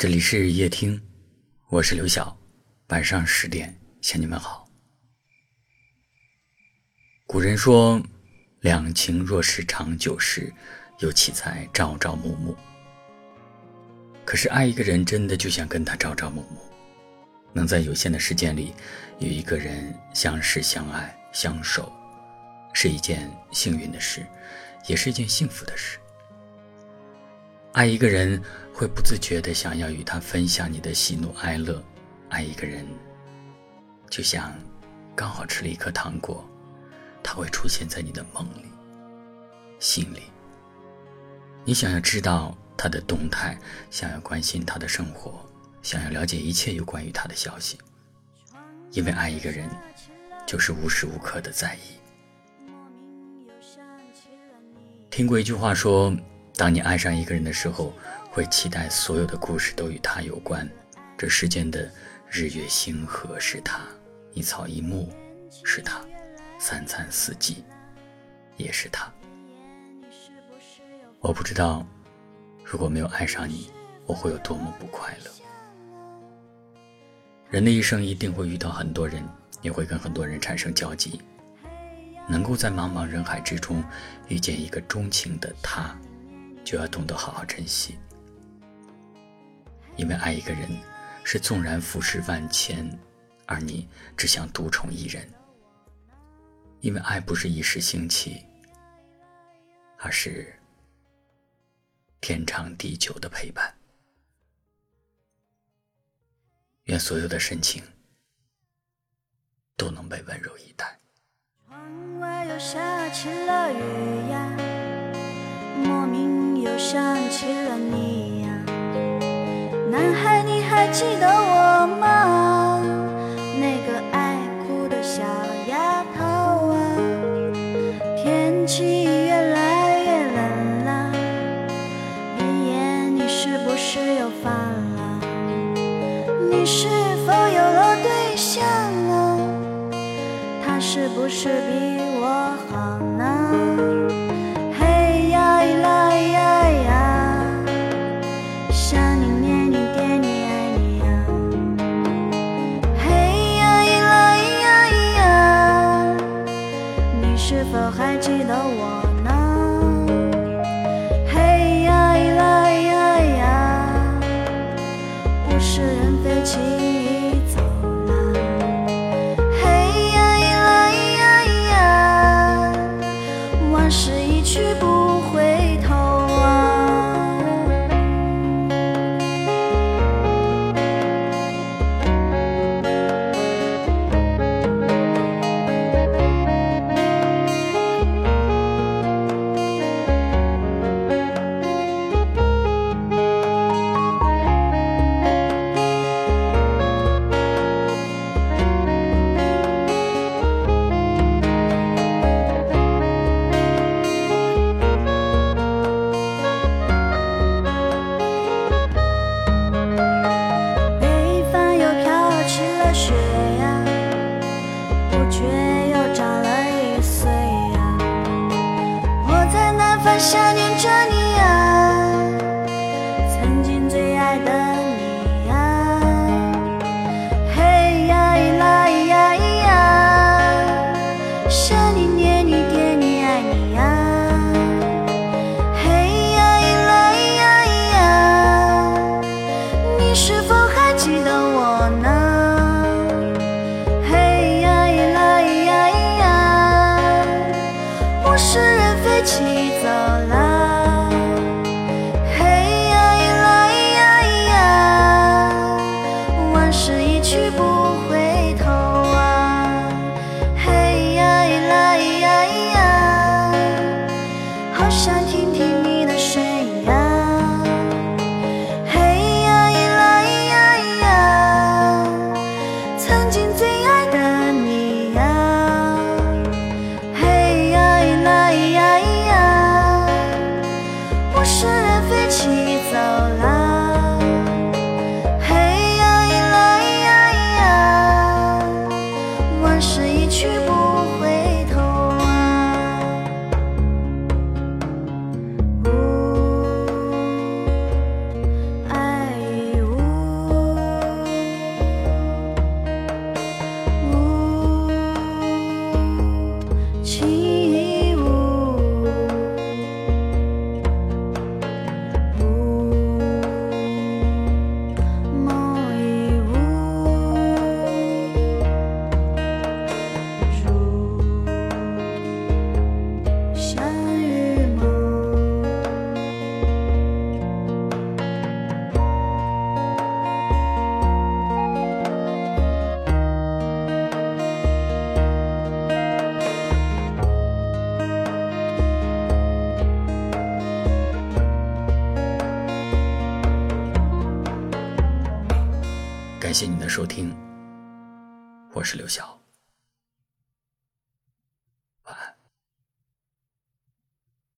这里是夜听，我是刘晓，晚上十点向你们好。古人说：“两情若是长久时，又岂在朝朝暮暮。”可是爱一个人，真的就像跟他朝朝暮暮，能在有限的时间里与一个人相识、相爱、相守，是一件幸运的事，也是一件幸福的事。爱一个人，会不自觉的想要与他分享你的喜怒哀乐；爱一个人，就像刚好吃了一颗糖果，他会出现在你的梦里、心里。你想要知道他的动态，想要关心他的生活，想要了解一切有关于他的消息，因为爱一个人，就是无时无刻的在意。听过一句话说。当你爱上一个人的时候，会期待所有的故事都与他有关。这世间的日月星河是他，一草一木是他，三餐四季也是他。我不知道，如果没有爱上你，我会有多么不快乐。人的一生一定会遇到很多人，也会跟很多人产生交集。能够在茫茫人海之中遇见一个钟情的他。就要懂得好好珍惜，因为爱一个人是纵然浮世万千，而你只想独宠一人。因为爱不是一时兴起，而是天长地久的陪伴。愿所有的深情都能被温柔以待。窗外又下起了雨呀，想起了你呀，男孩，你还记得我吗？那个爱哭的小丫头啊。天气越来越冷了，一眼你是不是又烦了？你是否有了对象了？他是不是比我好呢？的情起。感谢您的收听，我是刘晓。